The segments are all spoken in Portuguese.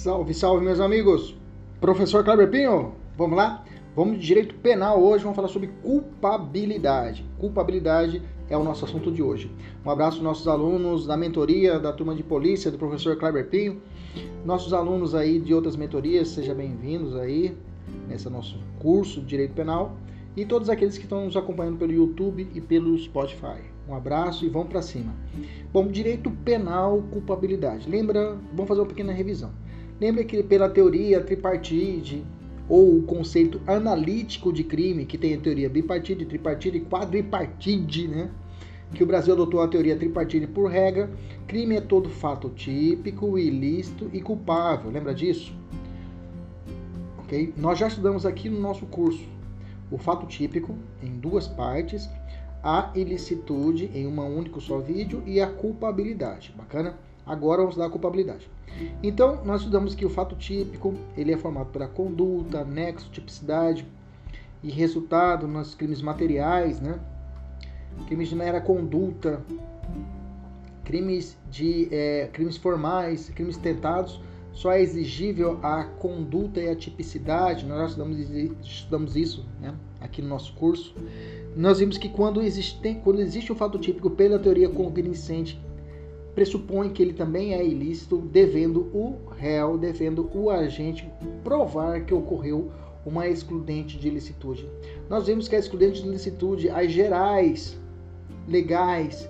Salve, salve, meus amigos! Professor Kleber Pinho, vamos lá? Vamos de direito penal hoje, vamos falar sobre culpabilidade. Culpabilidade é o nosso assunto de hoje. Um abraço aos nossos alunos da mentoria da turma de polícia do professor Kleber Pinho. Nossos alunos aí de outras mentorias, sejam bem-vindos aí nesse nosso curso de direito penal. E todos aqueles que estão nos acompanhando pelo YouTube e pelo Spotify. Um abraço e vamos para cima. Bom, direito penal, culpabilidade. Lembra, vamos fazer uma pequena revisão. Lembra que pela teoria tripartite ou o conceito analítico de crime, que tem a teoria bipartite, tripartite e quadripartite, né? Que o Brasil adotou a teoria tripartite por regra. Crime é todo fato típico, ilícito e culpável. Lembra disso? Ok? Nós já estudamos aqui no nosso curso o fato típico em duas partes a ilicitude em uma único só vídeo e a culpabilidade. Bacana? Agora vamos dar a culpabilidade. Então, nós estudamos que o fato típico, ele é formado pela conduta, nexo, tipicidade e resultado nos crimes materiais, né? Crimes de mera conduta, crimes de é, crimes formais, crimes tentados, só é exigível a conduta e a tipicidade. Nós estudamos, estudamos isso, né? Aqui no nosso curso nós vimos que quando existe, quando existe um fato típico pela teoria cognoscente, pressupõe que ele também é ilícito, devendo o réu, devendo o agente provar que ocorreu uma excludente de ilicitude. Nós vimos que a excludente de ilicitude, as gerais, legais,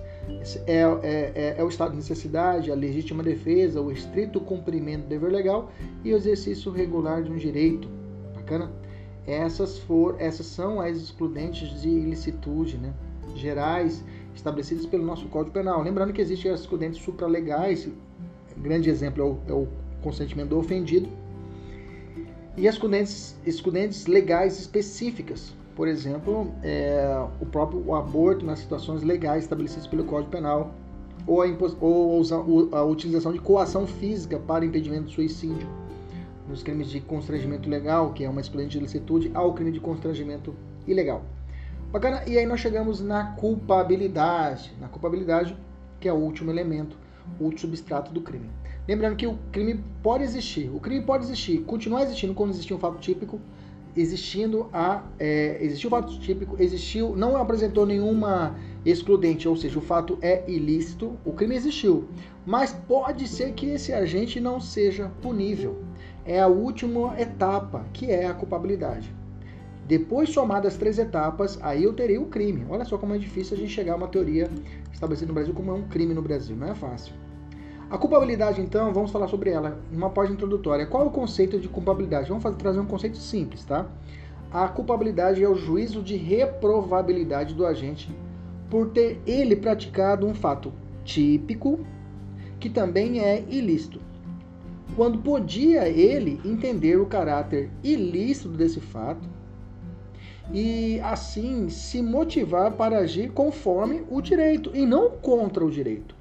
é, é, é, é, o estado de necessidade, a legítima defesa, o estrito cumprimento do dever legal e o exercício regular de um direito. Bacana? Essas, for, essas são as excludentes de ilicitude né, gerais estabelecidas pelo nosso Código Penal. Lembrando que existem as excludentes supralegais, grande exemplo é o, é o consentimento do ofendido, e as excludentes legais específicas, por exemplo, é, o próprio aborto nas situações legais estabelecidas pelo Código Penal, ou a, ou a utilização de coação física para impedimento do suicídio nos crimes de constrangimento legal, que é uma excludente de ilicitude, ao crime de constrangimento ilegal. Bacana? E aí nós chegamos na culpabilidade. Na culpabilidade, que é o último elemento, o último substrato do crime. Lembrando que o crime pode existir. O crime pode existir, continuar existindo quando existir um fato típico, existindo a. É, existiu um fato típico, existiu, não apresentou nenhuma excludente, ou seja, o fato é ilícito, o crime existiu. Mas pode ser que esse agente não seja punível é a última etapa, que é a culpabilidade. Depois somadas as três etapas, aí eu terei o crime. Olha só como é difícil a gente chegar a uma teoria estabelecida no Brasil como é um crime no Brasil, não é fácil. A culpabilidade, então, vamos falar sobre ela em uma página introdutória. Qual é o conceito de culpabilidade? Vamos fazer, trazer um conceito simples, tá? A culpabilidade é o juízo de reprovabilidade do agente por ter ele praticado um fato típico que também é ilícito quando podia ele entender o caráter ilícito desse fato e assim se motivar para agir conforme o direito e não contra o direito.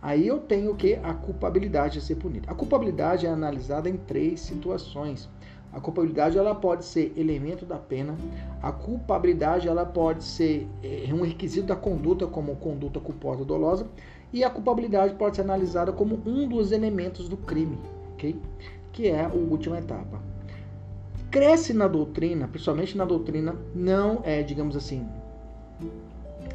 Aí eu tenho que a culpabilidade a ser punida. A culpabilidade é analisada em três situações. A culpabilidade ela pode ser elemento da pena. A culpabilidade ela pode ser é, um requisito da conduta, como conduta culposa dolosa e a culpabilidade pode ser analisada como um dos elementos do crime, ok? Que é a última etapa. Cresce na doutrina, principalmente na doutrina, não é, digamos assim,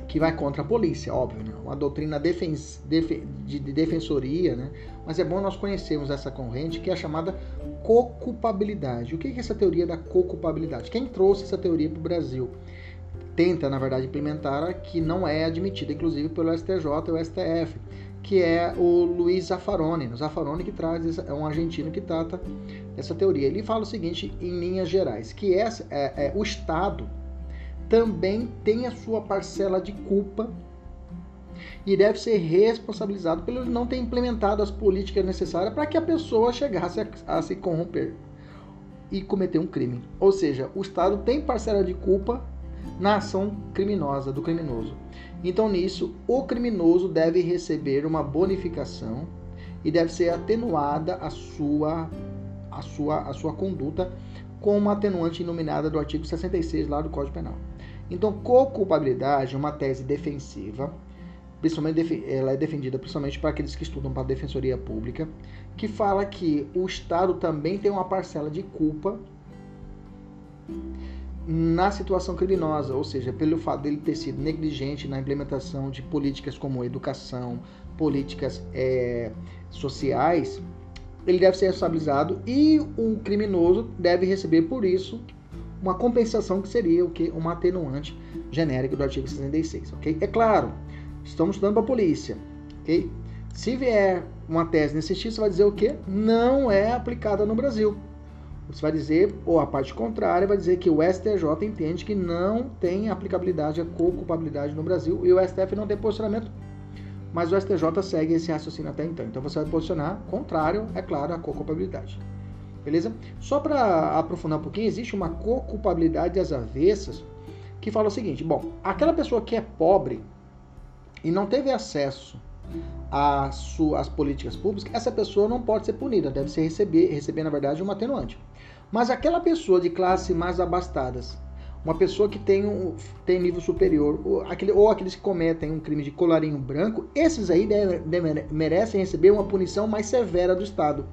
que vai contra a polícia, óbvio, né? uma doutrina defens, def, de, de, defensoria, né? mas é bom nós conhecermos essa corrente que é a chamada co-culpabilidade. O que é essa teoria da co-culpabilidade? Quem trouxe essa teoria para o Brasil? Tenta, na verdade, implementar, que não é admitida, inclusive, pelo STJ e o STF, que é o Luiz Zaffaroni. O Zaffaroni que traz, é um argentino que trata essa teoria. Ele fala o seguinte, em linhas gerais, que é, é, é o Estado também tem a sua parcela de culpa e deve ser responsabilizado pelo não ter implementado as políticas necessárias para que a pessoa chegasse a, a se corromper e cometer um crime. Ou seja, o Estado tem parcela de culpa na ação criminosa do criminoso. Então, nisso, o criminoso deve receber uma bonificação e deve ser atenuada a sua, a sua, a sua conduta com uma atenuante iluminada do artigo 66 lá do Código Penal. Então, co-culpabilidade é uma tese defensiva principalmente ela é defendida principalmente para aqueles que estudam para a defensoria pública, que fala que o Estado também tem uma parcela de culpa na situação criminosa, ou seja, pelo fato dele ter sido negligente na implementação de políticas como educação, políticas é, sociais, ele deve ser responsabilizado e o criminoso deve receber por isso uma compensação que seria o que uma atenuante genérica do artigo 66, ok? É claro, estamos estudando para a polícia, ok? Se vier uma tese nesse sentido, você vai dizer o quê? Não é aplicada no Brasil. Você vai dizer, ou a parte contrária vai dizer que o STJ entende que não tem aplicabilidade a co-culpabilidade no Brasil e o STF não tem posicionamento, mas o STJ segue esse raciocínio até então. Então você vai posicionar contrário, é claro, a co-culpabilidade. Beleza? Só para aprofundar um pouquinho, existe uma co-culpabilidade às avessas que fala o seguinte: bom, aquela pessoa que é pobre e não teve acesso às políticas públicas, essa pessoa não pode ser punida, deve ser receber, receber na verdade, uma atenuante. Mas aquela pessoa de classe mais abastadas, uma pessoa que tem, um, tem nível superior, ou, aquele, ou aqueles que cometem um crime de colarinho branco, esses aí deve, deve, merecem receber uma punição mais severa do Estado.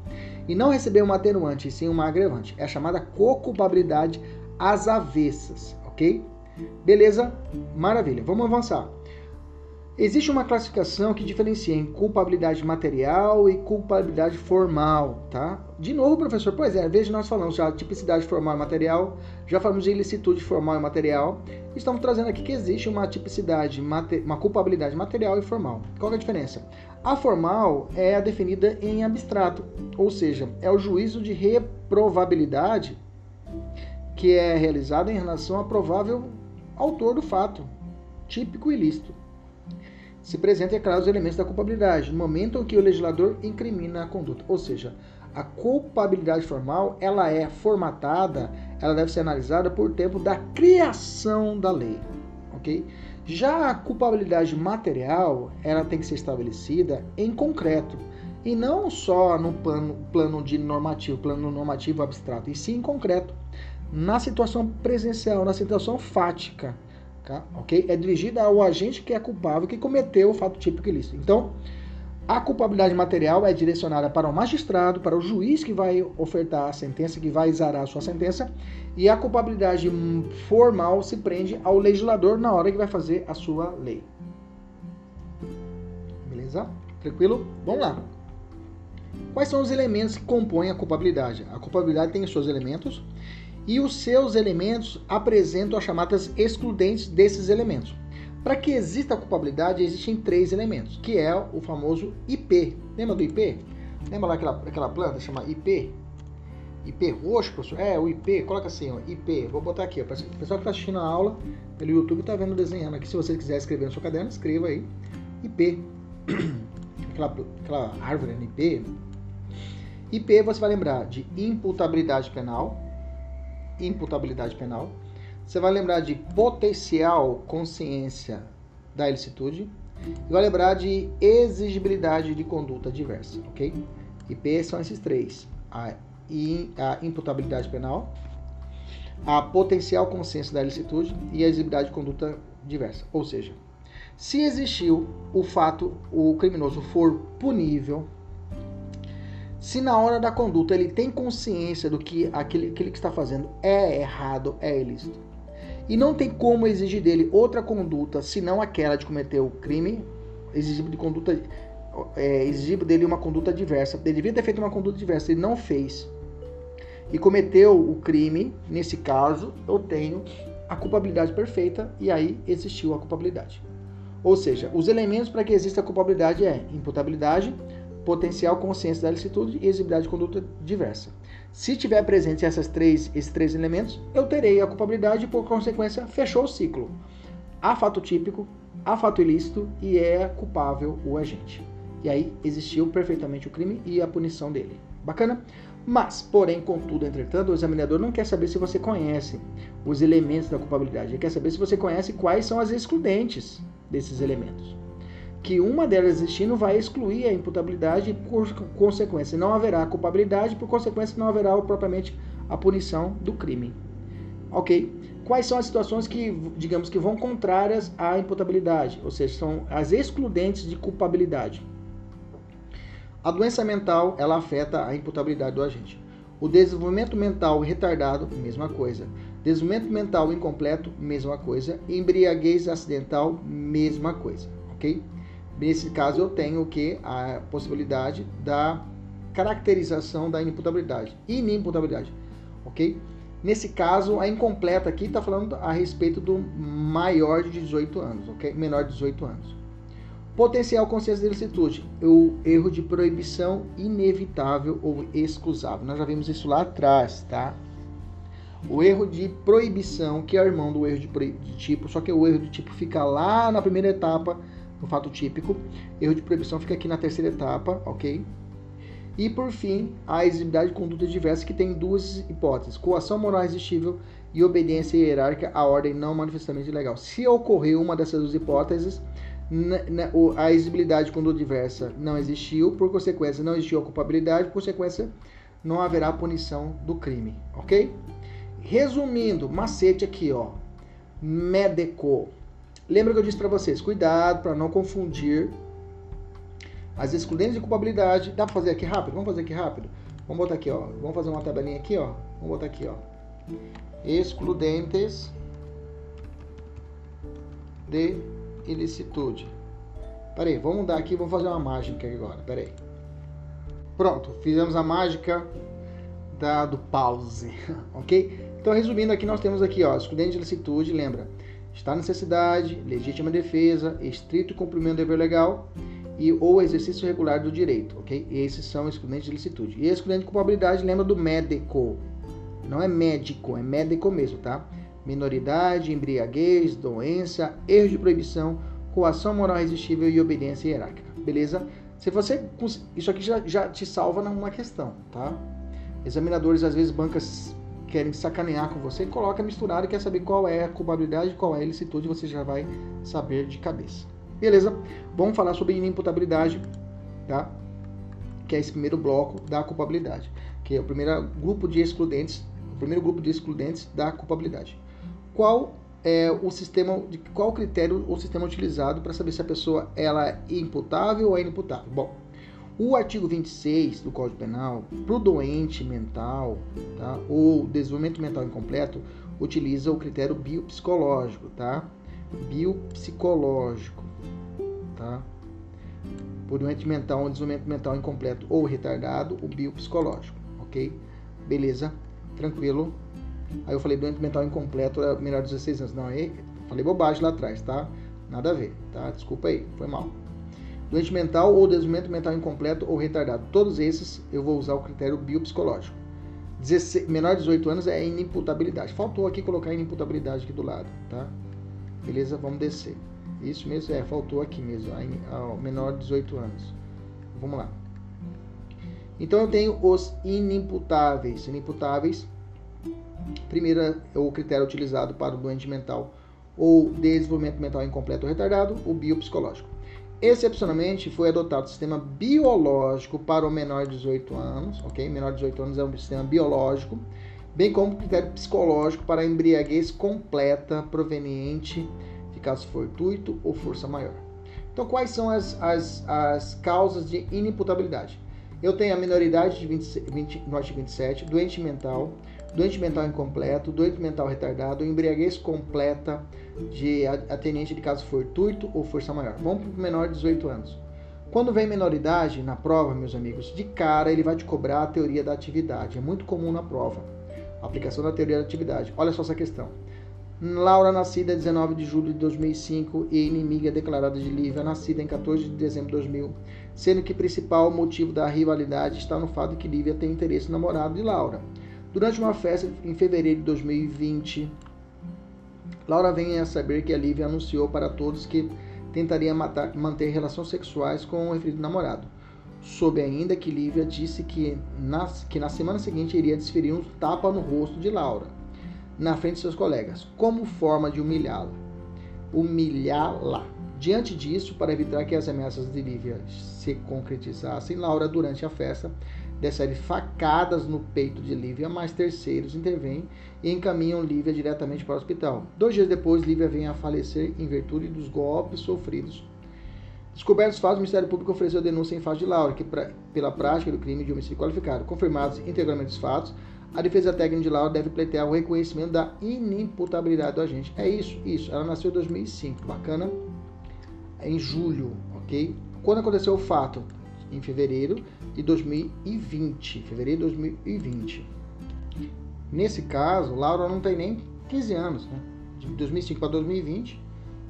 E não receber uma atenuante, sim uma agravante. É a chamada co-culpabilidade às avessas, ok? Beleza? Maravilha. Vamos avançar. Existe uma classificação que diferencia em culpabilidade material e culpabilidade formal, tá? De novo, professor, pois é, veja nós falamos já de tipicidade formal e material, já falamos de ilicitude formal e material, estamos trazendo aqui que existe uma tipicidade, uma culpabilidade material e formal. Qual é a diferença? A formal é a definida em abstrato, ou seja, é o juízo de reprovabilidade que é realizado em relação ao provável autor do fato, típico ilícito se presenta, é claro, os elementos da culpabilidade, no momento em que o legislador incrimina a conduta. Ou seja, a culpabilidade formal, ela é formatada, ela deve ser analisada por tempo da criação da lei, ok? Já a culpabilidade material, ela tem que ser estabelecida em concreto, e não só no plano, plano de normativo, plano normativo abstrato, e sim em concreto, na situação presencial, na situação fática, Tá? É dirigida ao agente que é culpável, que cometeu o fato típico ilícito. Então, a culpabilidade material é direcionada para o magistrado, para o juiz que vai ofertar a sentença, que vai exarar a sua sentença, e a culpabilidade formal se prende ao legislador na hora que vai fazer a sua lei. Beleza? Tranquilo? Vamos lá. Quais são os elementos que compõem a culpabilidade? A culpabilidade tem os seus elementos e os seus elementos apresentam as chamadas excludentes desses elementos. Para que exista a culpabilidade, existem três elementos, que é o famoso IP. Lembra do IP? Lembra lá aquela, aquela planta chama IP? IP roxo, professor? É, o IP, coloca assim, ó, IP. Vou botar aqui, ó. O pessoal que está assistindo a aula pelo YouTube está vendo desenhando aqui. Se você quiser escrever no seu caderno, escreva aí. IP. aquela, aquela árvore, né? IP. IP você vai lembrar de imputabilidade penal, imputabilidade penal. Você vai lembrar de potencial consciência da ilicitude. E vai lembrar de exigibilidade de conduta diversa, ok? IP são esses três. A, a imputabilidade penal, a potencial consciência da ilicitude e a exigibilidade de conduta diversa. Ou seja, se existiu o fato, o criminoso for punível, se na hora da conduta ele tem consciência do que aquele, aquele que está fazendo é errado, é ilícito, e não tem como exigir dele outra conduta senão aquela de cometer o crime, exigir de conduta, é, exigir dele uma conduta diversa. Ele devia ter feito uma conduta diversa, ele não fez e cometeu o crime. Nesse caso, eu tenho a culpabilidade perfeita e aí existiu a culpabilidade. Ou seja, os elementos para que exista a culpabilidade é imputabilidade, potencial consciência da licitude e exigibilidade de conduta diversa. Se tiver presente essas três, esses três elementos, eu terei a culpabilidade e, por consequência, fechou o ciclo. Há fato típico, há fato ilícito e é culpável o agente. E aí existiu perfeitamente o crime e a punição dele. Bacana? Mas, porém, contudo, entretanto, o examinador não quer saber se você conhece os elementos da culpabilidade, ele quer saber se você conhece quais são as excludentes desses elementos que uma delas existindo vai excluir a imputabilidade e, por consequência, não haverá culpabilidade, por consequência, não haverá propriamente a punição do crime. Ok? Quais são as situações que, digamos que vão contrárias à imputabilidade, ou seja, são as excludentes de culpabilidade? A doença mental, ela afeta a imputabilidade do agente. O desenvolvimento mental retardado, mesma coisa. Desenvolvimento mental incompleto, mesma coisa. Embriaguez acidental, mesma coisa, ok? Nesse caso, eu tenho que? A possibilidade da caracterização da inimputabilidade. Inimputabilidade, ok? Nesse caso, a incompleta aqui está falando a respeito do maior de 18 anos, ok? Menor de 18 anos. Potencial consciência de ilicitude, o erro de proibição inevitável ou excusável. Nós já vimos isso lá atrás, tá? O erro de proibição, que é o irmão do erro de, de tipo, só que o erro de tipo fica lá na primeira etapa, no fato típico. Erro de proibição fica aqui na terceira etapa, ok? E por fim, a exigibilidade de conduta diversa, que tem duas hipóteses: coação moral irresistível e obediência hierárquica à ordem não manifestamente legal. Se ocorrer uma dessas duas hipóteses, a exigibilidade de conduta diversa não existiu, por consequência, não existiu a culpabilidade, por consequência, não haverá punição do crime, ok? Resumindo, macete aqui, ó. Médico. Lembra que eu disse para vocês, cuidado para não confundir as excludentes de culpabilidade. Dá para fazer aqui rápido? Vamos fazer aqui rápido? Vamos botar aqui, ó. Vamos fazer uma tabelinha aqui, ó. Vamos botar aqui, ó. Excludentes de ilicitude. Peraí, vamos mudar aqui, vamos fazer uma mágica agora. Peraí. Pronto, fizemos a mágica da, do pause, ok? Então, resumindo aqui, nós temos aqui, ó, excludente de ilicitude, lembra? Está necessidade, legítima defesa, estrito cumprimento do dever legal e ou exercício regular do direito, ok? Esses são excludentes de licitude. E excludente de culpabilidade, lembra do médico. Não é médico, é médico mesmo, tá? minoridade, embriaguez, doença, erro de proibição, coação moral irresistível e obediência hierárquica. Beleza? Se você isso aqui já, já te salva numa questão, tá? Examinadores às vezes bancas querem sacanear com você, coloca misturado e quer saber qual é a culpabilidade, qual é a ilicitude, você já vai saber de cabeça. Beleza? Vamos falar sobre inimputabilidade, tá? Que é esse primeiro bloco da culpabilidade, que é o primeiro grupo de excludentes, o primeiro grupo de excludentes da culpabilidade qual é o sistema, de qual critério o sistema utilizado para saber se a pessoa ela é imputável ou é inimputável. Bom, o artigo 26 do Código Penal, para o doente mental tá, ou desenvolvimento mental incompleto, utiliza o critério biopsicológico, tá? Biopsicológico, tá? Por doente mental, um desenvolvimento mental incompleto ou retardado, o biopsicológico, ok? Beleza? Tranquilo? Aí eu falei doente mental incompleto é menor de 16 anos. Não, falei bobagem lá atrás, tá? Nada a ver, tá? Desculpa aí, foi mal. Doente mental ou desenvolvimento mental incompleto ou retardado. Todos esses eu vou usar o critério biopsicológico. 16, menor de 18 anos é inimputabilidade. Faltou aqui colocar inimputabilidade aqui do lado, tá? Beleza? Vamos descer. Isso mesmo, é, faltou aqui mesmo, a menor de 18 anos. Vamos lá. Então eu tenho os inimputáveis. Inimputáveis Primeiro é o critério utilizado para o doente mental ou desenvolvimento mental incompleto ou retardado, o biopsicológico. Excepcionalmente, foi adotado o sistema biológico para o menor de 18 anos, ok? Menor de 18 anos é um sistema biológico, bem como critério psicológico para embriaguez completa proveniente de caso fortuito ou força maior. Então, quais são as, as, as causas de inimputabilidade? Eu tenho a minoridade de 20, 20, no artigo 27, doente mental, doente mental incompleto, doente mental retardado, embriaguez completa de atendente de caso fortuito ou força maior. Vamos para o menor de 18 anos. Quando vem menoridade na prova, meus amigos, de cara ele vai te cobrar a teoria da atividade. É muito comum na prova. A aplicação da teoria da atividade. Olha só essa questão. Laura, nascida em 19 de julho de 2005 e inimiga declarada de Lívia, nascida em 14 de dezembro de 2000, sendo que o principal motivo da rivalidade está no fato de que Lívia tem interesse no namorado de Laura. Durante uma festa em fevereiro de 2020, Laura vem a saber que a Lívia anunciou para todos que tentaria matar, manter relações sexuais com o referido namorado. Soube ainda que Lívia disse que na, que na semana seguinte iria desferir um tapa no rosto de Laura, na frente de seus colegas, como forma de humilhá-la. Humilhá-la. Diante disso, para evitar que as ameaças de Lívia se concretizassem, Laura, durante a festa, desfere facadas no peito de Lívia, mas terceiros intervêm e encaminham Lívia diretamente para o hospital. Dois dias depois, Lívia vem a falecer em virtude dos golpes sofridos. Descobertos os fatos, o Ministério Público ofereceu denúncia em face de Laura, que pra, pela prática do crime de homicídio qualificado. Confirmados integralmente os fatos, a defesa técnica de Laura deve pleitear o reconhecimento da inimputabilidade do agente. É isso, isso. Ela nasceu em 2005, bacana? Em julho, ok? Quando aconteceu o fato? Em fevereiro de 2020. Fevereiro de 2020. Nesse caso, Laura não tem nem 15 anos, né? De 2005 para 2020.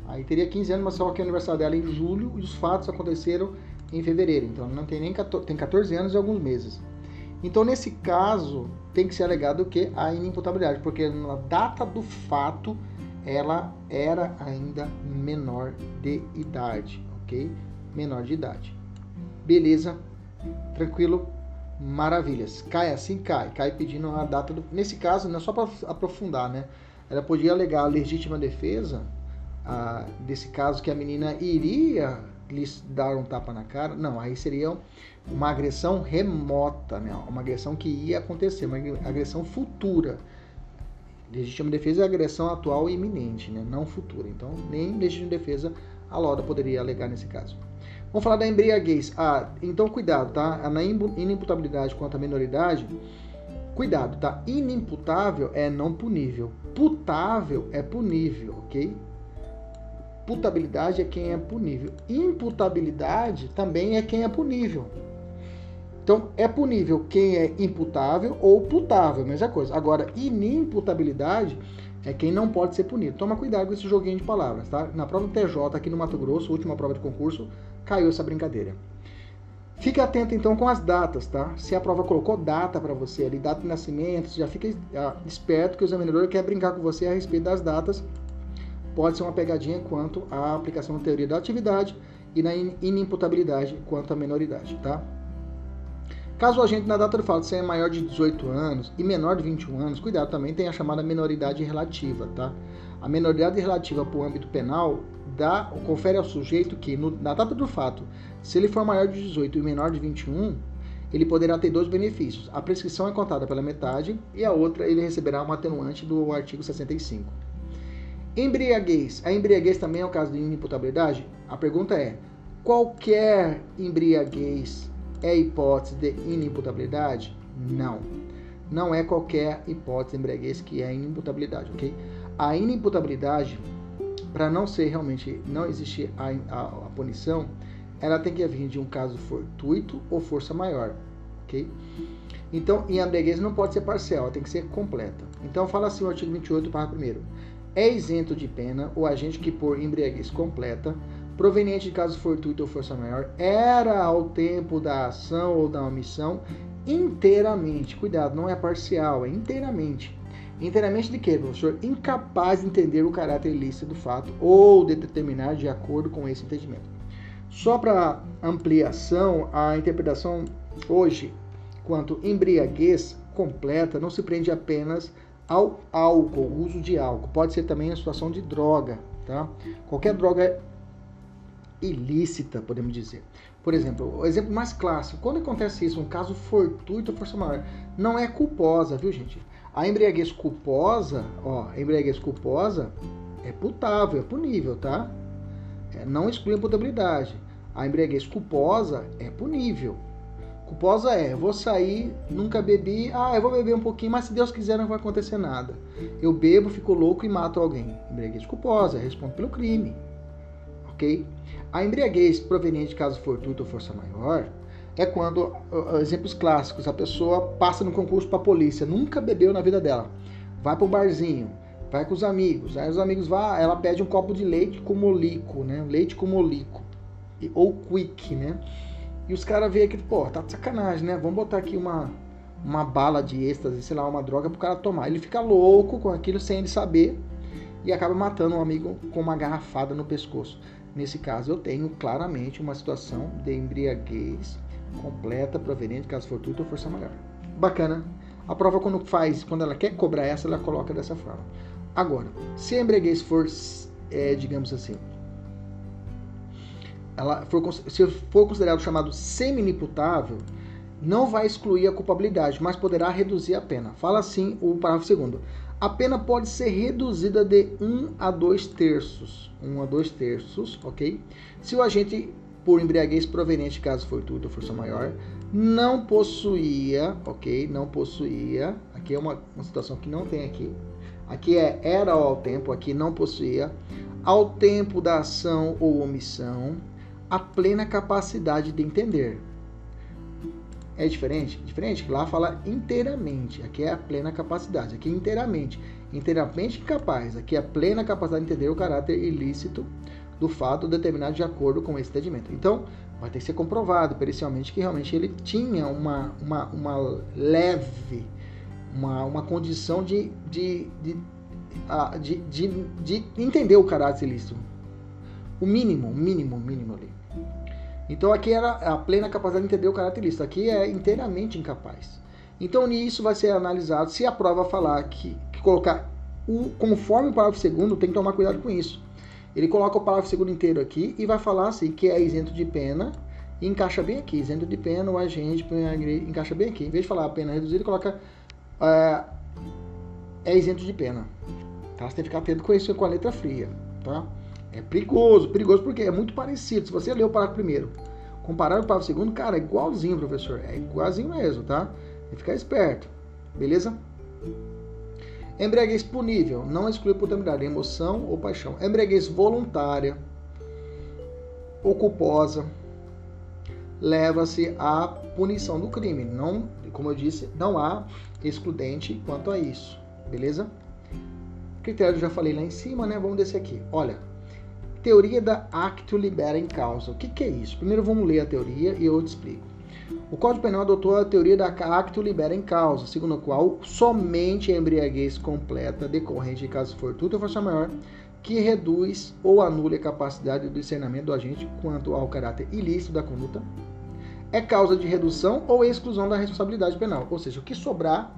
Aí teria 15 anos, mas só que o aniversário dela é em julho e os fatos aconteceram em fevereiro. Então não tem nem 14, tem 14 anos e alguns meses. Então, nesse caso, tem que ser alegado o que? A inimputabilidade, porque na data do fato ela era ainda menor de idade, ok? Menor de idade. Beleza? Tranquilo? Maravilhas. Cai assim, cai. Cai pedindo a data do. Nesse caso, não é só para aprofundar, né? Ela podia alegar a legítima defesa a, desse caso que a menina iria lhes dar um tapa na cara. Não, aí seria uma agressão remota, né? uma agressão que ia acontecer, uma agressão futura. Legítima defesa é agressão atual e iminente, né? não futura. Então, nem legítima defesa a Loda poderia alegar nesse caso. Vamos falar da embriaguez. Ah, então cuidado, tá? Na inimputabilidade quanto à minoridade, cuidado, tá? Inimputável é não punível. Putável é punível, ok? Putabilidade é quem é punível. Imputabilidade também é quem é punível. Então, é punível quem é imputável ou putável, mesma coisa. Agora, inimputabilidade é quem não pode ser punido. Toma cuidado com esse joguinho de palavras, tá? Na prova do TJ aqui no Mato Grosso, última prova de concurso, caiu essa brincadeira. Fique atento então com as datas, tá? Se a prova colocou data para você ali, data de nascimento, já fica ah, esperto que o examinador quer brincar com você a respeito das datas. Pode ser uma pegadinha quanto à aplicação da teoria da atividade e na inimputabilidade quanto à menoridade, tá? Caso o agente na data do fato seja maior de 18 anos e menor de 21 anos, cuidado também, tem a chamada menoridade relativa, tá? A menoridade relativa para o âmbito penal dá, confere ao sujeito que, no, na data do fato, se ele for maior de 18 e menor de 21, ele poderá ter dois benefícios. A prescrição é contada pela metade e a outra ele receberá um atenuante do artigo 65. Embriaguez. A embriaguez também é o caso de inimputabilidade? A pergunta é: qualquer embriaguez é hipótese de inimputabilidade? Não. Não é qualquer hipótese de embriaguez que é inimputabilidade, ok? A inimputabilidade, para não ser realmente, não existir a, a, a, punição, ela tem que vir de um caso fortuito ou força maior, ok? Então, em embriaguez não pode ser parcial, ela tem que ser completa. Então, fala assim o artigo 28, parágrafo 1 É isento de pena o agente que por embriaguez completa proveniente de caso fortuito ou força maior, era ao tempo da ação ou da omissão inteiramente, cuidado, não é parcial, é inteiramente. Inteiramente de quê, professor? Incapaz de entender o caráter ilícito do fato ou de determinar de acordo com esse entendimento. Só para ampliação, a interpretação hoje quanto embriaguez completa não se prende apenas ao álcool, o uso de álcool. Pode ser também a situação de droga, tá? Qualquer droga ilícita, podemos dizer. Por exemplo, o exemplo mais clássico, quando acontece isso, um caso fortuito força maior, não é culposa, viu gente? A embriaguez culposa, ó, a embriaguez culposa é putável, é punível, tá? É, não exclui a putabilidade. A embriaguez culposa é punível. Culposa é, vou sair, nunca bebi, ah, eu vou beber um pouquinho, mas se Deus quiser não vai acontecer nada. Eu bebo, fico louco e mato alguém. Embriaguez culposa, respondo pelo crime. Ok? A embriaguez proveniente de caso fortuito ou força maior é quando, exemplos clássicos, a pessoa passa no concurso para a polícia, nunca bebeu na vida dela, vai para um barzinho, vai com os amigos, aí os amigos vão, ela pede um copo de leite com molico, né? Leite com molico, ou quick, né? E os caras veem aqui, pô, tá de sacanagem, né? Vamos botar aqui uma, uma bala de êxtase, sei lá, uma droga pro cara tomar. Ele fica louco com aquilo sem ele saber e acaba matando um amigo com uma garrafada no pescoço. Nesse caso, eu tenho claramente uma situação de embriaguez completa, proveniente caso fortuito ou força maior. Bacana. A prova, quando faz, quando ela quer cobrar essa, ela coloca dessa forma. Agora, se a embriaguez for, é, digamos assim, ela for, se for considerado chamado semi-imputável, não vai excluir a culpabilidade, mas poderá reduzir a pena. Fala assim o parágrafo segundo. A pena pode ser reduzida de 1 a 2 terços. 1 a 2 terços, ok? Se o agente por embriaguez proveniente de caso fortuito ou força maior não possuía, ok? Não possuía. Aqui é uma, uma situação que não tem aqui. Aqui é era ao tempo, aqui não possuía. Ao tempo da ação ou omissão, a plena capacidade de entender é diferente? Diferente. Lá fala inteiramente. Aqui é a plena capacidade. Aqui é inteiramente. Inteiramente capaz. Aqui é a plena capacidade de entender o caráter ilícito do fato determinado de acordo com esse entendimento. Então, vai ter que ser comprovado pericialmente que realmente ele tinha uma, uma, uma leve, uma, uma condição de, de, de, de, de, de entender o caráter ilícito. O mínimo, o mínimo, o mínimo ali. Então aqui era a plena capacidade de entender o caracterista. Aqui é inteiramente incapaz. Então nisso vai ser analisado se a prova falar que, que colocar o conforme o parágrafo segundo, tem que tomar cuidado com isso. Ele coloca o parágrafo segundo inteiro aqui e vai falar assim que é isento de pena e encaixa bem aqui. Isento de pena, o agente encaixa bem aqui. Em vez de falar a pena reduzida, coloca é, é isento de pena. Tá? Você tem que ficar atento com isso com a letra fria. Tá? É perigoso, perigoso porque é muito parecido. Se você ler o parágrafo primeiro, comparar o parágrafo segundo, cara, é igualzinho, professor. É igualzinho mesmo, tá? Tem que ficar esperto. Beleza? Embriaguez punível, não exclui potabilidade, emoção ou paixão. Embriaguez voluntária ou culposa leva-se à punição do crime. Não, como eu disse, não há excludente quanto a isso. Beleza? Critério já falei lá em cima, né? Vamos descer aqui. Olha, Teoria da acto libera em causa. O que, que é isso? Primeiro vamos ler a teoria e eu te explico. O Código Penal adotou a teoria da acto libera em causa, segundo a qual somente a embriaguez completa decorrente de caso fortuito ou força maior que reduz ou anula a capacidade de discernimento do agente quanto ao caráter ilícito da conduta é causa de redução ou exclusão da responsabilidade penal. Ou seja, o que sobrar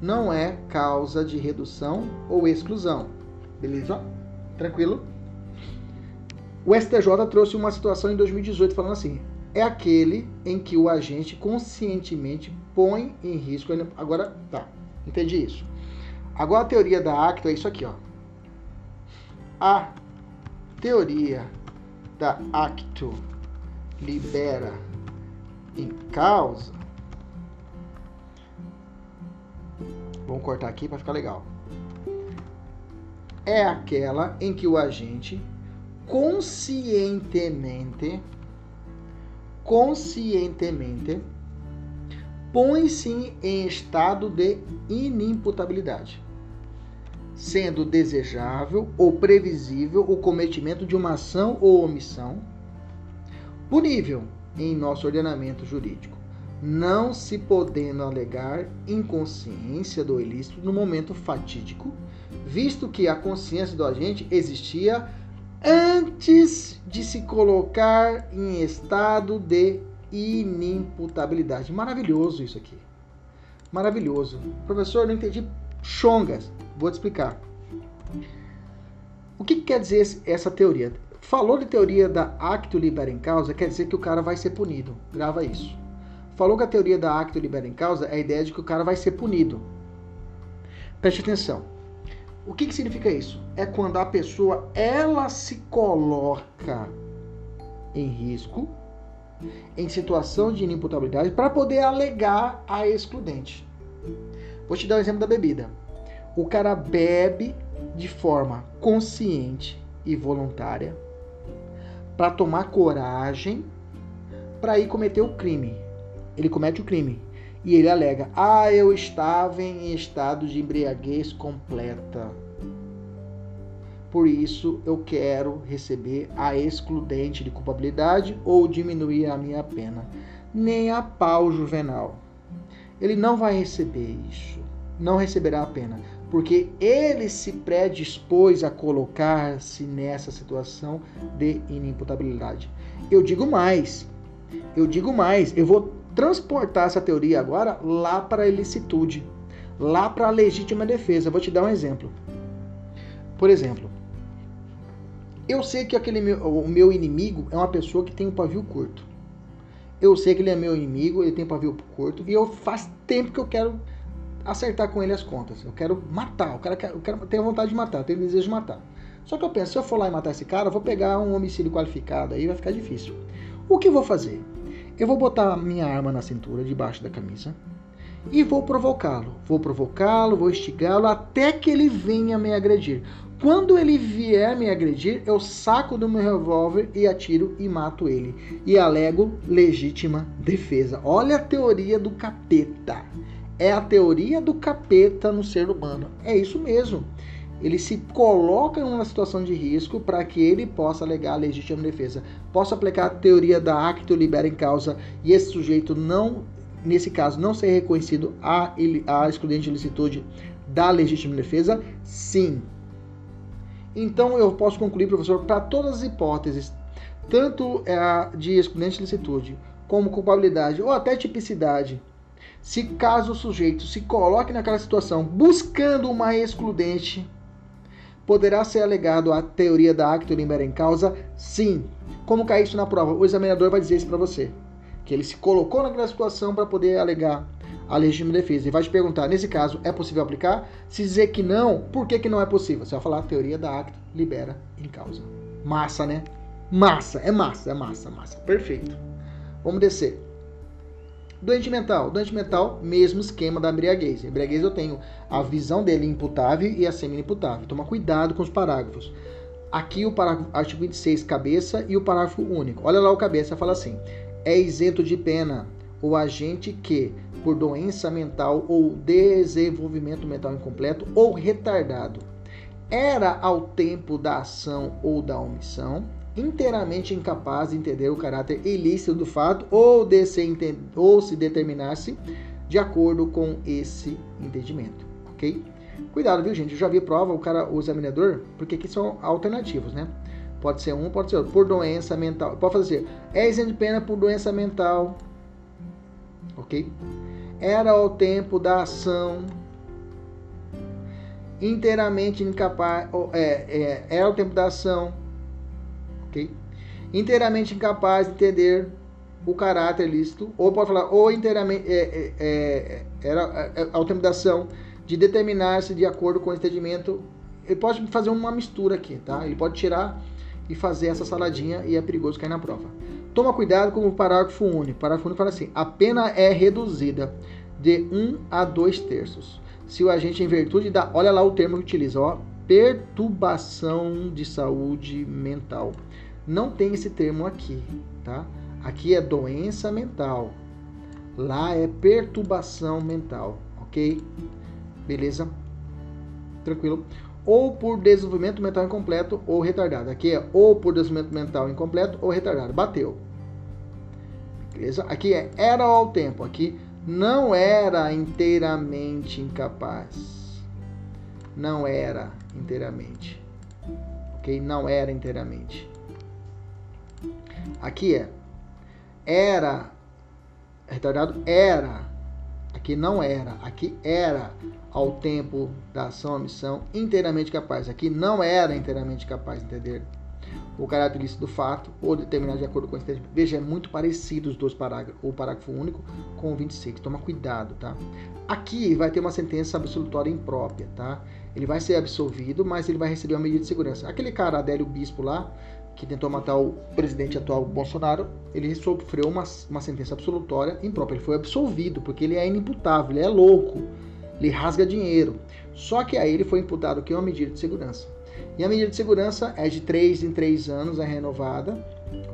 não é causa de redução ou exclusão. Beleza? Tranquilo? O STJ trouxe uma situação em 2018 falando assim: é aquele em que o agente conscientemente põe em risco. Agora, tá, entendi isso. Agora a teoria da acto é isso aqui, ó. A teoria da acto libera em causa. Vamos cortar aqui para ficar legal. É aquela em que o agente conscientemente, conscientemente, põe-se em estado de inimputabilidade, sendo desejável ou previsível o cometimento de uma ação ou omissão punível em nosso ordenamento jurídico, não se podendo alegar inconsciência do ilícito no momento fatídico, visto que a consciência do agente existia antes de se colocar em estado de inimputabilidade. Maravilhoso isso aqui. Maravilhoso. Professor, não entendi chongas. Vou te explicar. O que, que quer dizer essa teoria? Falou de teoria da acto libera em causa, quer dizer que o cara vai ser punido. Grava isso. Falou que a teoria da acto libera em causa é a ideia de que o cara vai ser punido. Preste atenção. O que, que significa isso? É quando a pessoa ela se coloca em risco, em situação de inimputabilidade, para poder alegar a excludente. Vou te dar o um exemplo da bebida. O cara bebe de forma consciente e voluntária para tomar coragem para ir cometer o crime. Ele comete o crime. E ele alega: Ah, eu estava em estado de embriaguez completa. Por isso eu quero receber a excludente de culpabilidade ou diminuir a minha pena. Nem a pau juvenal. Ele não vai receber isso. Não receberá a pena. Porque ele se predispôs a colocar-se nessa situação de inimputabilidade. Eu digo mais. Eu digo mais. Eu vou transportar essa teoria agora lá para a ilicitude, lá para a legítima defesa. Vou te dar um exemplo. Por exemplo, eu sei que aquele meu, o meu inimigo é uma pessoa que tem um pavio curto. Eu sei que ele é meu inimigo, ele tem pavio curto e eu faz tempo que eu quero acertar com ele as contas. Eu quero matar, eu quero, eu quero tenho vontade de matar, eu tenho desejo de matar. Só que eu penso, se eu for lá e matar esse cara, eu vou pegar um homicídio qualificado, aí vai ficar difícil. O que eu vou fazer? Eu vou botar minha arma na cintura, debaixo da camisa, e vou provocá-lo. Vou provocá-lo, vou instigá-lo até que ele venha me agredir. Quando ele vier me agredir, eu saco do meu revólver e atiro e mato ele. E alego legítima defesa. Olha a teoria do capeta. É a teoria do capeta no ser humano. É isso mesmo. Ele se coloca em uma situação de risco para que ele possa alegar a legítima defesa. Posso aplicar a teoria da acto libera em causa e esse sujeito não, nesse caso, não ser reconhecido a, a excludente de licitude da legítima defesa? Sim. Então eu posso concluir, professor, para todas as hipóteses, tanto a de excludente de licitude, como culpabilidade ou até tipicidade, se caso o sujeito se coloque naquela situação buscando uma excludente, poderá ser alegado a teoria da acto libera em causa? Sim. Como cair isso na prova? O examinador vai dizer isso para você. Que ele se colocou naquela situação para poder alegar a legítima defesa. E vai te perguntar, nesse caso, é possível aplicar? Se dizer que não, por que, que não é possível? Você vai falar, teoria da acto libera em causa. Massa, né? Massa, é massa, é massa, massa. Perfeito. Vamos descer. Doente mental. Doente mental, mesmo esquema da embriaguez. A embriaguez eu tenho a visão dele imputável e a semi-imputável. Toma cuidado com os parágrafos. Aqui o parágrafo, artigo 26, cabeça, e o parágrafo único. Olha lá o cabeça, fala assim: é isento de pena o agente que, por doença mental ou desenvolvimento mental incompleto ou retardado, era ao tempo da ação ou da omissão inteiramente incapaz de entender o caráter ilícito do fato ou de se, ou se determinar-se de acordo com esse entendimento, ok? Cuidado, viu, gente? Eu já vi prova, o cara, o examinador, porque aqui são alternativos, né? Pode ser um, pode ser outro. Por doença mental. Pode fazer assim, é isento de pena por doença mental. Ok? Era ao tempo da ação inteiramente incapaz. É, é, era ao tempo da ação Inteiramente incapaz de entender o caráter lícito, ou pode falar, ou inteiramente, é, é, é era é, ao tempo da ação, de determinar-se de acordo com o entendimento. Ele pode fazer uma mistura aqui, tá? Ele pode tirar e fazer essa saladinha e é perigoso cair na prova. Toma cuidado com o parágrafo único. O parágrafo único fala assim: a pena é reduzida de 1 a 2 terços. Se o agente, em virtude da. Olha lá o termo que utiliza, ó. Perturbação de saúde mental não tem esse termo aqui, tá? Aqui é doença mental. Lá é perturbação mental, ok? Beleza? Tranquilo? Ou por desenvolvimento mental incompleto ou retardado. Aqui é ou por desenvolvimento mental incompleto ou retardado. Bateu. Beleza? Aqui é era ao tempo. Aqui não era inteiramente incapaz. Não era inteiramente. Ok? Não era inteiramente. Aqui é era retardado era. Aqui não era, aqui era ao tempo da ação ou missão inteiramente capaz. Aqui não era inteiramente capaz, entender? O caráter ilícito do fato ou determinado de acordo com o entendimento. Veja, é muito parecido os dois parágrafos, o parágrafo único com o 26. Toma cuidado, tá? Aqui vai ter uma sentença absolutória imprópria, tá? Ele vai ser absolvido, mas ele vai receber uma medida de segurança. Aquele cara, Adélio Bispo lá, que tentou matar o presidente atual Bolsonaro, ele sofreu uma, uma sentença absolutória imprópria. Ele foi absolvido, porque ele é inimputável, ele é louco, ele rasga dinheiro. Só que aí ele foi imputado aqui uma medida de segurança. E a medida de segurança é de 3 em 3 anos, é renovada,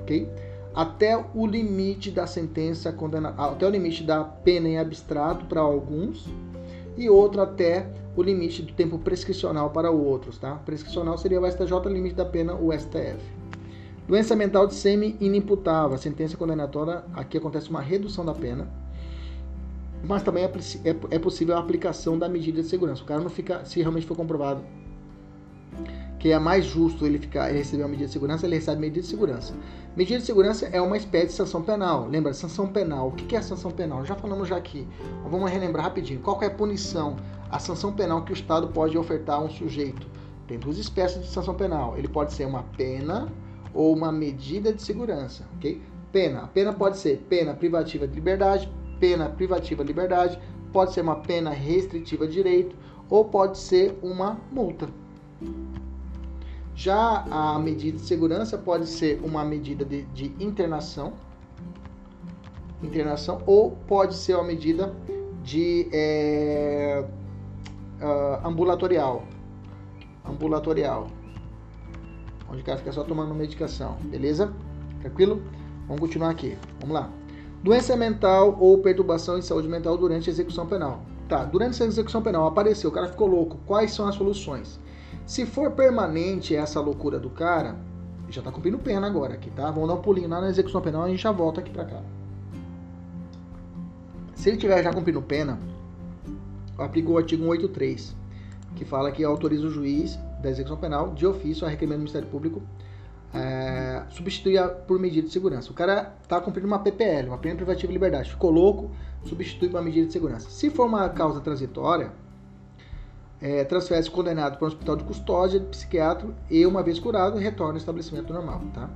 ok? Até o limite da sentença condenatória, até o limite da pena em abstrato para alguns, e outro até o limite do tempo prescricional para outros, tá? Prescricional seria o STJ, limite da pena o STF. Doença mental de semi-inimputável. Sentença condenatória, aqui acontece uma redução da pena. Mas também é, é, é, possível a aplicação da medida de segurança. O cara não fica, se realmente for comprovado que é mais justo ele ficar ele receber uma medida de segurança, ele recebe medida de segurança. Medida de segurança é uma espécie de sanção penal. Lembra, sanção penal. O que é sanção penal? Já falamos já aqui. Vamos relembrar rapidinho. Qual é a punição? A sanção penal que o Estado pode ofertar a um sujeito. Tem duas espécies de sanção penal. Ele pode ser uma pena ou uma medida de segurança, ok? Pena. A pena pode ser pena privativa de liberdade, pena privativa de liberdade, pode ser uma pena restritiva de direito ou pode ser uma multa. Já a medida de segurança pode ser uma medida de, de internação, internação, ou pode ser uma medida de é, uh, ambulatorial, ambulatorial, onde o cara fica só tomando medicação, beleza? Tranquilo? Vamos continuar aqui. Vamos lá. Doença mental ou perturbação em saúde mental durante a execução penal. Tá, durante a execução penal apareceu, o cara ficou louco. Quais são as soluções? Se for permanente essa loucura do cara, já tá cumprindo pena agora aqui, tá? Vamos dar um pulinho lá na execução penal e a gente já volta aqui pra cá. Se ele tiver já cumprindo pena, aplicou o artigo 183, que fala que autoriza o juiz da execução penal, de ofício, a requerimento do Ministério Público, é, substituir por medida de segurança. O cara tá cumprindo uma PPL, uma pena privativa de liberdade, ficou louco, substitui por uma medida de segurança. Se for uma causa transitória, é, transfere-se condenado para um hospital de custódia de psiquiatra e, uma vez curado, retorna ao estabelecimento normal. Tá?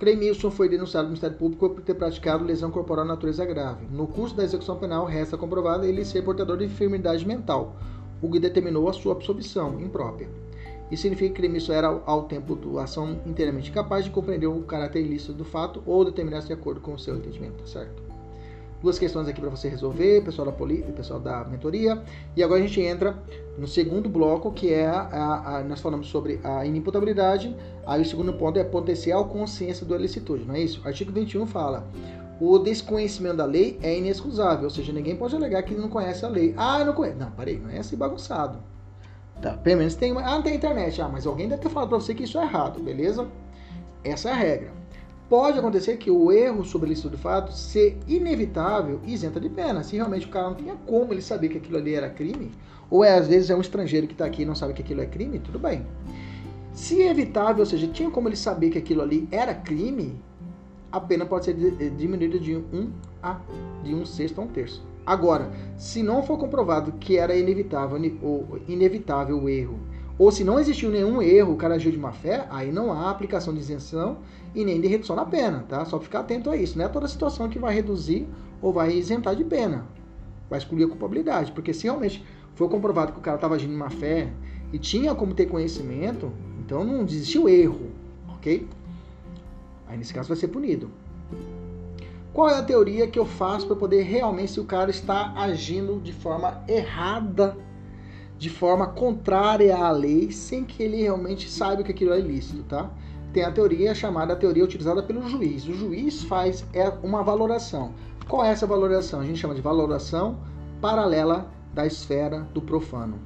Clemilson foi denunciado no Ministério Público por ter praticado lesão corporal de natureza grave. No curso da execução penal, resta comprovado ele ser portador de enfermidade mental, o que determinou a sua absolvição imprópria. Isso significa que Clemilson era, ao tempo da ação, inteiramente capaz de compreender o caráter ilícito do fato ou determinar-se de acordo com o seu entendimento, certo? Duas questões aqui para você resolver, pessoal da poli, pessoal da mentoria. E agora a gente entra no segundo bloco, que é a, a, a, nós falamos sobre a inimputabilidade. Aí o segundo ponto é potencial consciência do ilicitude, não é isso? Artigo 21 fala: o desconhecimento da lei é inexcusável, ou seja, ninguém pode alegar que não conhece a lei. Ah, não conheço. Não, parei, não é assim bagunçado. Tá, pelo menos tem. Ah, não tem internet. Ah, mas alguém deve ter falado para você que isso é errado, beleza? Essa é a regra. Pode acontecer que o erro sobre o estudo de fato ser inevitável e isenta de pena. Se realmente o cara não tinha como ele saber que aquilo ali era crime, ou é, às vezes é um estrangeiro que está aqui e não sabe que aquilo é crime, tudo bem. Se é evitável, ou seja, tinha como ele saber que aquilo ali era crime, a pena pode ser eh, diminuída de um a de um sexto a um terço. Agora, se não for comprovado que era inevitável, ou inevitável o erro ou se não existiu nenhum erro, o cara agiu de má fé, aí não há aplicação de isenção e nem de redução da pena, tá? Só ficar atento a isso. Não é toda situação que vai reduzir ou vai isentar de pena. Vai excluir a culpabilidade. Porque se realmente for comprovado que o cara estava agindo de má fé e tinha como ter conhecimento, então não existiu erro, ok? Aí nesse caso vai ser punido. Qual é a teoria que eu faço para poder realmente se o cara está agindo de forma errada de forma contrária à lei, sem que ele realmente saiba que aquilo é ilícito, tá? Tem a teoria chamada teoria utilizada pelo juiz. O juiz faz é uma valoração. Qual é essa valoração? A gente chama de valoração paralela da esfera do profano.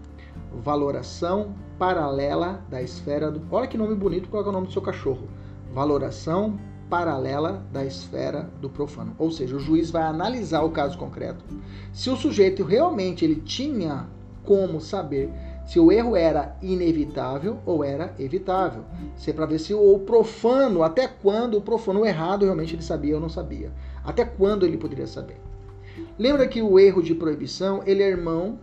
Valoração paralela da esfera do. Olha que nome bonito, qual é o nome do seu cachorro? Valoração paralela da esfera do profano. Ou seja, o juiz vai analisar o caso concreto. Se o sujeito realmente ele tinha como saber se o erro era inevitável ou era evitável. Se é para ver se o profano, até quando o profano errado realmente ele sabia ou não sabia. Até quando ele poderia saber. Lembra que o erro de proibição, ele é irmão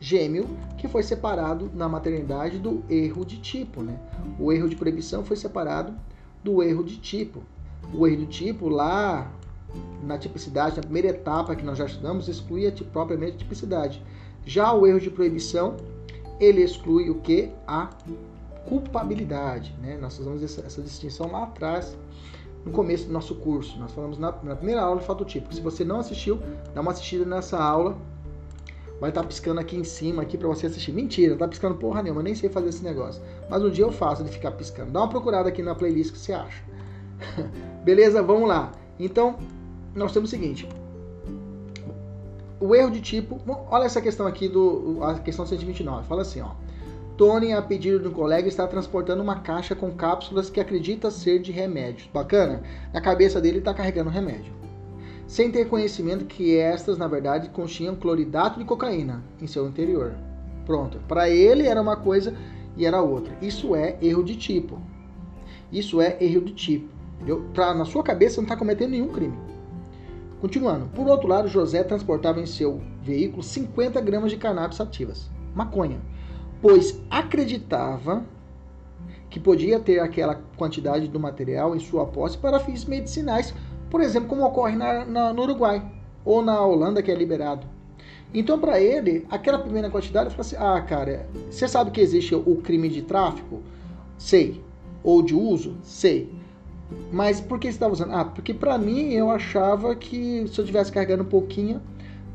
gêmeo que foi separado na maternidade do erro de tipo, né? O erro de proibição foi separado do erro de tipo. O erro de tipo lá na tipicidade, na primeira etapa que nós já estudamos, excluía propriamente a tipicidade. Já o erro de proibição, ele exclui o que? A culpabilidade. Né? Nós fazemos essa, essa, distinção lá atrás, no começo do nosso curso. Nós falamos na, na primeira aula de fato típico. Se você não assistiu, dá uma assistida nessa aula. Vai estar tá piscando aqui em cima aqui para você assistir. Mentira, não tá piscando porra nenhuma, eu nem sei fazer esse negócio. Mas um dia eu faço de ficar piscando. Dá uma procurada aqui na playlist que você acha. Beleza? Vamos lá. Então, nós temos o seguinte: o erro de tipo. Olha essa questão aqui do. A questão 129. Fala assim, ó. Tony, a pedido de um colega, está transportando uma caixa com cápsulas que acredita ser de remédios. Bacana? Na cabeça dele está carregando remédio. Sem ter conhecimento que estas, na verdade, continham cloridato de cocaína em seu interior. Pronto. Para ele era uma coisa e era outra. Isso é erro de tipo. Isso é erro de tipo. Pra, na sua cabeça não está cometendo nenhum crime. Continuando, por outro lado, José transportava em seu veículo 50 gramas de cannabis ativas, maconha, pois acreditava que podia ter aquela quantidade do material em sua posse para fins medicinais, por exemplo, como ocorre na, na, no Uruguai ou na Holanda, que é liberado. Então, para ele, aquela primeira quantidade, ele falou assim: ah, cara, você sabe que existe o crime de tráfico? Sei. Ou de uso? Sei. Mas por que estava usando? Ah, porque para mim eu achava que se eu estivesse carregando um pouquinho,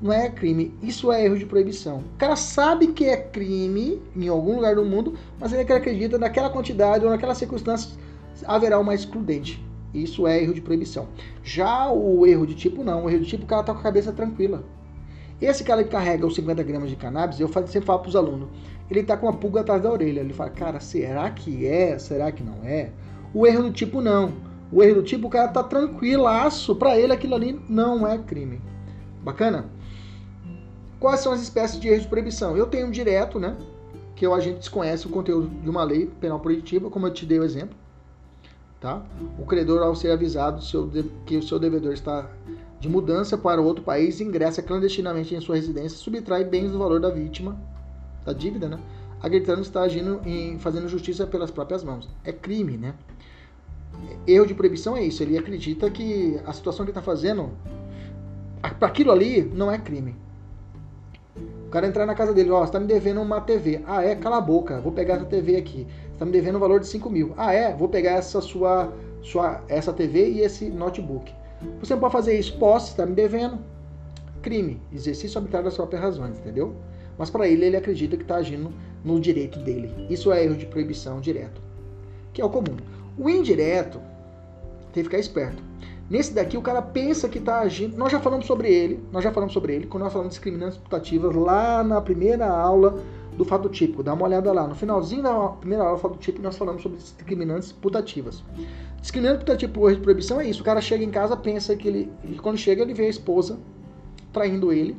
não é crime. Isso é erro de proibição. O cara sabe que é crime em algum lugar do mundo, mas ele acredita naquela quantidade ou naquelas circunstâncias haverá uma excludente. Isso é erro de proibição. Já o erro de tipo não. O erro de tipo o cara tá com a cabeça tranquila. Esse cara que carrega os 50 gramas de cannabis, eu sempre falo para os alunos, ele tá com uma pulga atrás da orelha. Ele fala, cara, será que é? Será que não é? O erro do tipo não. O erro do tipo, o cara tá tranquilaço. Para ele aquilo ali não é crime. Bacana? Quais são as espécies de erros de proibição? Eu tenho um direto, né? Que a gente desconhece o conteúdo de uma lei penal proibitiva, como eu te dei o exemplo. Tá? O credor, ao ser avisado que o seu devedor está de mudança para outro país, ingressa clandestinamente em sua residência, subtrai bens do valor da vítima, da dívida, né? Acreditando que está agindo em fazendo justiça pelas próprias mãos. É crime, né? Erro de proibição é isso. Ele acredita que a situação que está fazendo, para aquilo ali, não é crime. O cara entrar na casa dele, ó, oh, você tá me devendo uma TV. Ah, é? Cala a boca, vou pegar essa TV aqui. Você tá me devendo um valor de 5 mil. Ah, é? Vou pegar essa sua, sua essa TV e esse notebook. Você não pode fazer isso. Posso, está me devendo. Crime. Exercício arbitrário das próprias razões, entendeu? Mas para ele, ele acredita que está agindo no direito dele. Isso é erro de proibição direto, que é o comum. O indireto, tem que ficar esperto. Nesse daqui, o cara pensa que está agindo. Nós já falamos sobre ele, nós já falamos sobre ele, quando nós falamos de discriminantes putativas lá na primeira aula do fato típico. Dá uma olhada lá. No finalzinho da primeira aula do fato típico, nós falamos sobre discriminantes putativas. Discriminante putativo por de proibição é isso. O cara chega em casa, pensa que ele. quando chega, ele vê a esposa traindo ele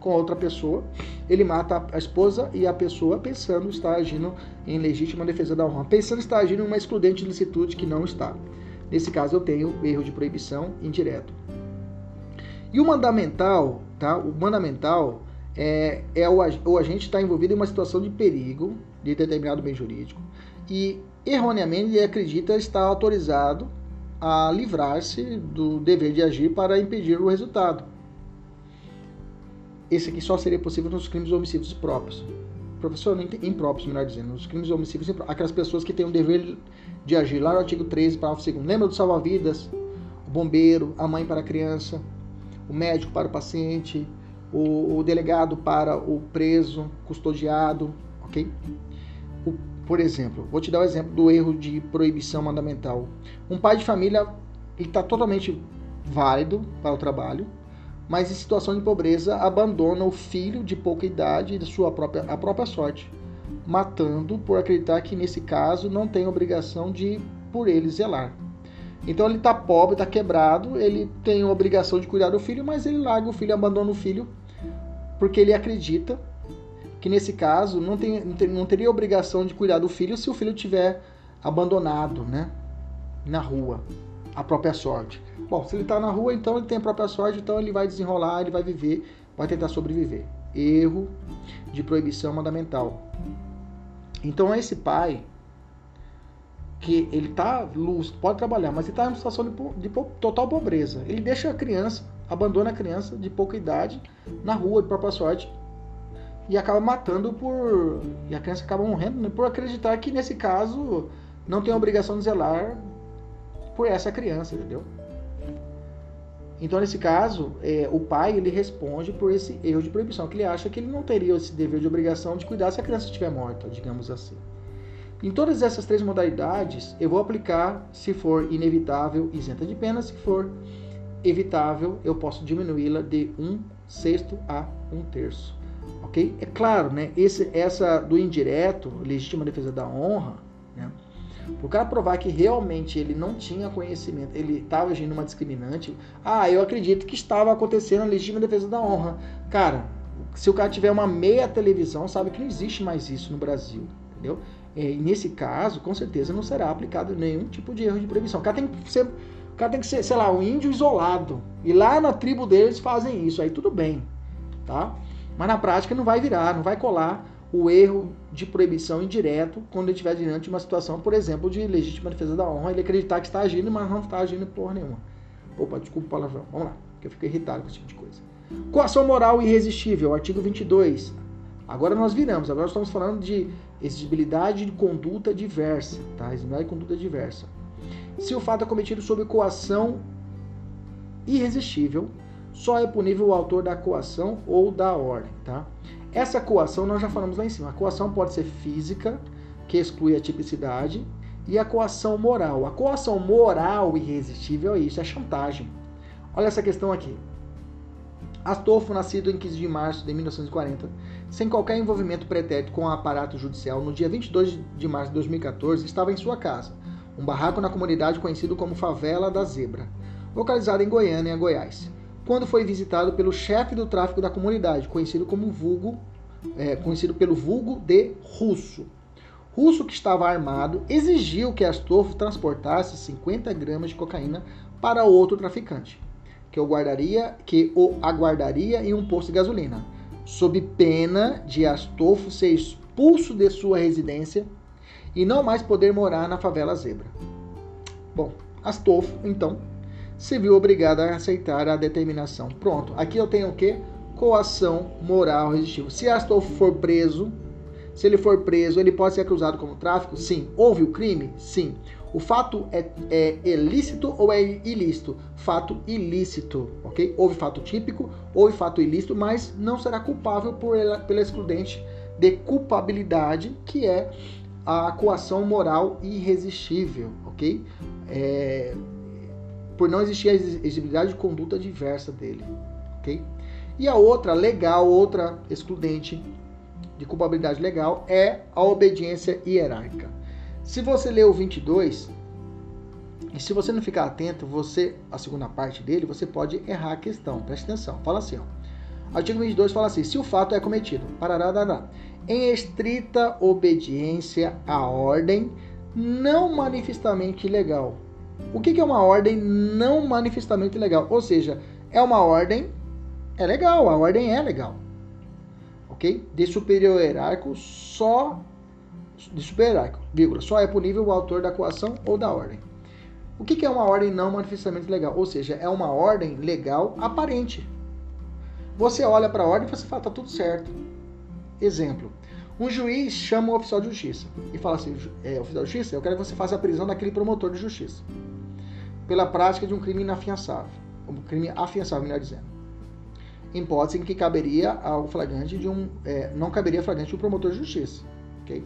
com outra pessoa. Ele mata a esposa e a pessoa pensando estar agindo em legítima defesa da honra. Pensando estar agindo em uma excludente de licitude que não está. Nesse caso, eu tenho erro de proibição indireto. E o mandamental, tá? O mandamental é, é o, o agente está envolvido em uma situação de perigo de determinado bem jurídico e erroneamente ele acredita estar autorizado a livrar-se do dever de agir para impedir o resultado. Esse aqui só seria possível nos crimes homicídios próprios. Professor, impróprios, melhor dizendo, nos crimes homicídios impróprios. Aquelas pessoas que têm o dever de agir. Lá no artigo 13, parágrafo 2 Lembra do salva-vidas? O bombeiro, a mãe para a criança, o médico para o paciente, o, o delegado para o preso, custodiado, ok? O, por exemplo, vou te dar o um exemplo do erro de proibição mandamental. Um pai de família está totalmente válido para o trabalho, mas em situação de pobreza abandona o filho de pouca idade e sua própria, a própria sorte, matando por acreditar que nesse caso não tem obrigação de por ele zelar. Então ele está pobre, está quebrado, ele tem a obrigação de cuidar do filho, mas ele larga o filho, abandona o filho porque ele acredita que nesse caso não, tem, não teria obrigação de cuidar do filho se o filho tiver abandonado, né, na rua, a própria sorte. Bom, se ele está na rua, então ele tem a própria sorte, então ele vai desenrolar, ele vai viver, vai tentar sobreviver. Erro de proibição mandamental. Então esse pai que ele tá lúcido, pode trabalhar, mas ele está em situação de, de total pobreza. Ele deixa a criança abandona a criança de pouca idade na rua de própria sorte e acaba matando por. E a criança acaba morrendo né, por acreditar que nesse caso não tem obrigação de zelar por essa criança, entendeu? Então, nesse caso, é, o pai ele responde por esse erro de proibição, que ele acha que ele não teria esse dever de obrigação de cuidar se a criança estiver morta, digamos assim. Em todas essas três modalidades, eu vou aplicar se for inevitável, isenta de pena, se for evitável, eu posso diminuí-la de um sexto a um terço. Ok? É claro, né? Esse, essa do indireto, legítima defesa da honra? Para o cara provar que realmente ele não tinha conhecimento, ele estava agindo uma discriminante, ah, eu acredito que estava acontecendo a legítima defesa da honra. Cara, se o cara tiver uma meia televisão, sabe que não existe mais isso no Brasil, entendeu? É, e nesse caso, com certeza não será aplicado nenhum tipo de erro de proibição. O cara tem que ser cara tem que ser, sei lá, um índio isolado. E lá na tribo deles fazem isso. Aí tudo bem, tá? Mas na prática não vai virar, não vai colar o erro de proibição indireto quando ele estiver diante de uma situação, por exemplo, de legítima defesa da honra, ele acreditar que está agindo, mas não está agindo porra nenhuma. Opa, desculpa o palavrão. Vamos lá, que eu fico irritado com esse tipo de coisa. Coação moral irresistível, artigo 22. Agora nós viramos, agora estamos falando de exigibilidade de conduta diversa, tá? Exigibilidade de conduta diversa. Se o fato é cometido sob coação irresistível, só é punível o autor da coação ou da ordem, tá? Essa coação nós já falamos lá em cima. A coação pode ser física, que exclui a tipicidade, e a coação moral. A coação moral irresistível é isso, é chantagem. Olha essa questão aqui. Astolfo, nascido em 15 de março de 1940, sem qualquer envolvimento pretérito com o aparato judicial, no dia 22 de março de 2014, estava em sua casa, um barraco na comunidade conhecido como Favela da Zebra, localizada em Goiânia, Goiás quando foi visitado pelo chefe do tráfico da comunidade, conhecido como vulgo, é, conhecido pelo vulgo de Russo. Russo, que estava armado, exigiu que Astolfo transportasse 50 gramas de cocaína para outro traficante, que o, guardaria, que o aguardaria em um posto de gasolina, sob pena de Astolfo ser expulso de sua residência e não mais poder morar na favela Zebra. Bom, Astolfo, então, se viu obrigado a aceitar a determinação. Pronto. Aqui eu tenho o quê? Coação moral resistível. Se Astolfo for preso, se ele for preso, ele pode ser acusado como tráfico? Sim. Houve o crime? Sim. O fato é, é, ilícito ou é ilícito? Fato ilícito, ok? Houve fato típico, houve fato ilícito, mas não será culpável por ela, pela excludente de culpabilidade, que é a coação moral irresistível, ok? É, por não existir a exigibilidade de conduta diversa dele, ok? E a outra legal, outra excludente de culpabilidade legal é a obediência hierárquica. Se você ler o 22 e se você não ficar atento, você a segunda parte dele, você pode errar a questão. Preste atenção. Fala assim, ó. Artigo 22 fala assim: se o fato é cometido, parará, em estrita obediência à ordem não manifestamente legal o que é uma ordem não manifestamente legal? Ou seja, é uma ordem, é legal, a ordem é legal. Ok? De superior hierárquico, só. De superior hierárquico, vírgula, só é punível o autor da coação ou da ordem. O que é uma ordem não manifestamente legal? Ou seja, é uma ordem legal aparente. Você olha para a ordem e você fala, tá tudo certo. Exemplo. Um juiz chama o oficial de justiça e fala assim: é, oficial de justiça, eu quero que você faça a prisão daquele promotor de justiça pela prática de um crime inafiançável, um crime afiançável, melhor dizendo. Hipótese em que caberia ao flagrante de um. É, não caberia flagrante um promotor de justiça. Okay?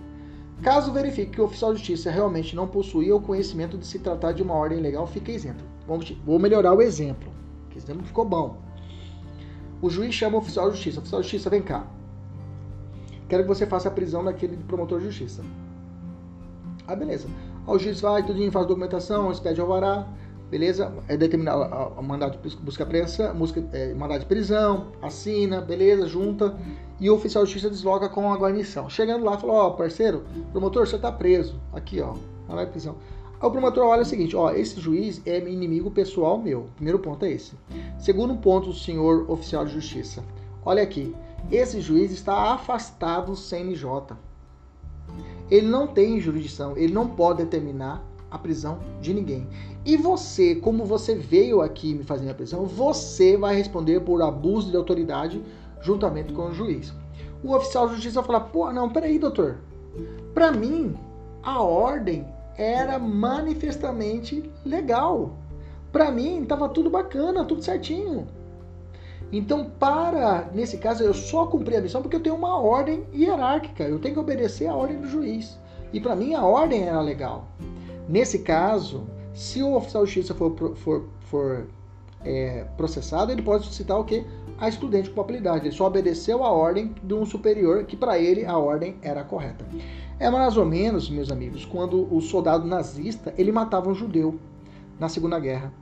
Caso verifique que o oficial de justiça realmente não possuía o conhecimento de se tratar de uma ordem legal, fica isento. Vamos, vou melhorar o exemplo. Que exemplo ficou bom. O juiz chama o oficial de justiça. O oficial de justiça, vem cá quero que você faça a prisão daquele promotor de justiça. Ah, beleza. o juiz vai, tudinho, faz documentação, expede alvará, beleza? É determinar o mandato de busca apreensão, busca, é, mandato de prisão, assina, beleza, junta, e o oficial de justiça desloca com a guarnição. Chegando lá, falou, ó, oh, parceiro, promotor, você tá preso. Aqui, ó, não vai prisão. Aí o promotor olha o seguinte, ó, esse juiz é inimigo pessoal meu. Primeiro ponto é esse. Segundo ponto, senhor oficial de justiça. Olha aqui, esse juiz está afastado do CNJ. Ele não tem jurisdição, ele não pode determinar a prisão de ninguém. E você, como você veio aqui me fazer a prisão, você vai responder por abuso de autoridade juntamente com o juiz. O oficial de justiça vai falar: pô, não, peraí, doutor. Para mim, a ordem era manifestamente legal. Para mim, estava tudo bacana, tudo certinho. Então, para, nesse caso, eu só cumpri a missão porque eu tenho uma ordem hierárquica, eu tenho que obedecer a ordem do juiz. E para mim a ordem era legal. Nesse caso, se o oficial de justiça for, for, for é, processado, ele pode suscitar o que? A de culpabilidade. Ele só obedeceu a ordem de um superior, que para ele a ordem era correta. É mais ou menos, meus amigos, quando o soldado nazista ele matava um judeu na Segunda Guerra.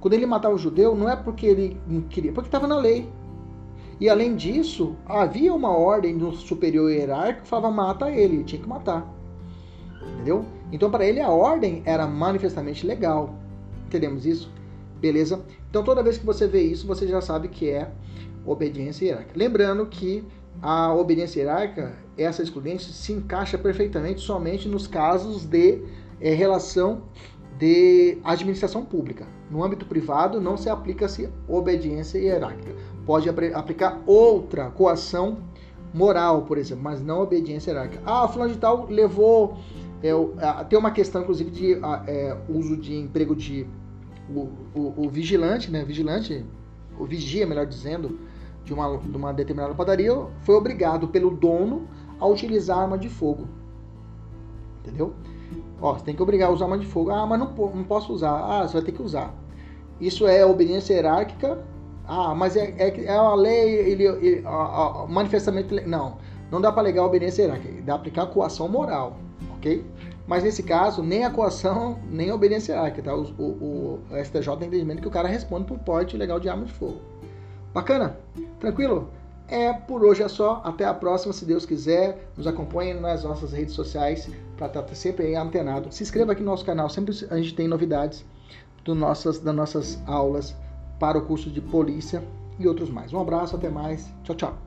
Quando ele matava o judeu, não é porque ele queria, porque estava na lei. E além disso, havia uma ordem do superior hierárquico que falava mata ele tinha que matar. Entendeu? Então para ele a ordem era manifestamente legal. Entendemos isso? Beleza? Então toda vez que você vê isso, você já sabe que é obediência hierárquica. Lembrando que a obediência hierárquica, essa excludente, se encaixa perfeitamente somente nos casos de é, relação de administração pública. No âmbito privado, não se aplica-se obediência hierárquica. Pode aplicar outra coação moral, por exemplo, mas não obediência hierárquica. Ah, fulano de tal levou. É, tem uma questão, inclusive, de é, uso de emprego de. O, o, o, vigilante, né? Vigilante, o vigia, melhor dizendo, de uma, de uma determinada padaria, foi obrigado pelo dono a utilizar arma de fogo. Entendeu? Ó, você tem que obrigar a usar arma de fogo. Ah, mas não, não posso usar. Ah, você vai ter que usar. Isso é obediência hierárquica. Ah, mas é, é, é uma lei, ele, ele a, a, manifestamente. Não, não dá para alegar obediência hierárquica. Dá para aplicar coação moral, ok? Mas nesse caso, nem a coação, nem a obediência é hierárquica, tá? O, o, o STJ tem entendimento que o cara responde por porte legal de arma de fogo. Bacana? Tranquilo? É, por hoje é só. Até a próxima, se Deus quiser. Nos acompanhe nas nossas redes sociais para estar tá sempre aí antenado. Se inscreva aqui no nosso canal, sempre a gente tem novidades do nossas, das nossas aulas para o curso de polícia e outros mais. Um abraço, até mais. Tchau, tchau.